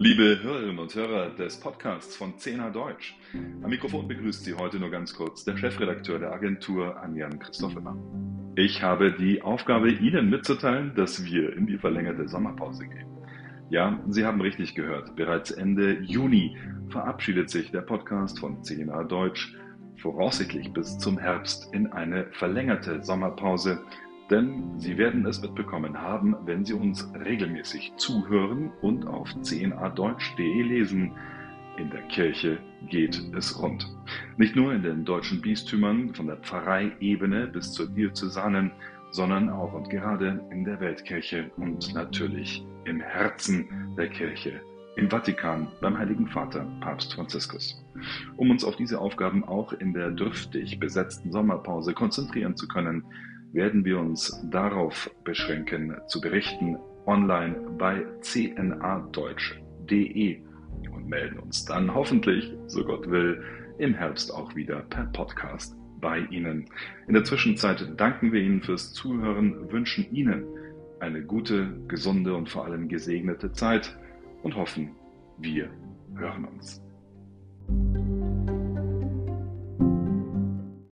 Liebe Hörerinnen und Hörer des Podcasts von 10 Deutsch, am Mikrofon begrüßt Sie heute nur ganz kurz der Chefredakteur der Agentur Anjan Christoph Immer. Ich habe die Aufgabe, Ihnen mitzuteilen, dass wir in die verlängerte Sommerpause gehen. Ja, Sie haben richtig gehört, bereits Ende Juni verabschiedet sich der Podcast von 10 Deutsch voraussichtlich bis zum Herbst in eine verlängerte Sommerpause denn Sie werden es mitbekommen haben, wenn Sie uns regelmäßig zuhören und auf 10adeutsch.de lesen. In der Kirche geht es rund. Nicht nur in den deutschen Bistümern, von der Pfarreiebene bis zur Diözesanen, sondern auch und gerade in der Weltkirche und natürlich im Herzen der Kirche, im Vatikan, beim Heiligen Vater, Papst Franziskus. Um uns auf diese Aufgaben auch in der dürftig besetzten Sommerpause konzentrieren zu können, werden wir uns darauf beschränken, zu berichten online bei cnadeutsch.de und melden uns dann hoffentlich, so Gott will, im Herbst auch wieder per Podcast bei Ihnen. In der Zwischenzeit danken wir Ihnen fürs Zuhören, wünschen Ihnen eine gute, gesunde und vor allem gesegnete Zeit und hoffen, wir hören uns.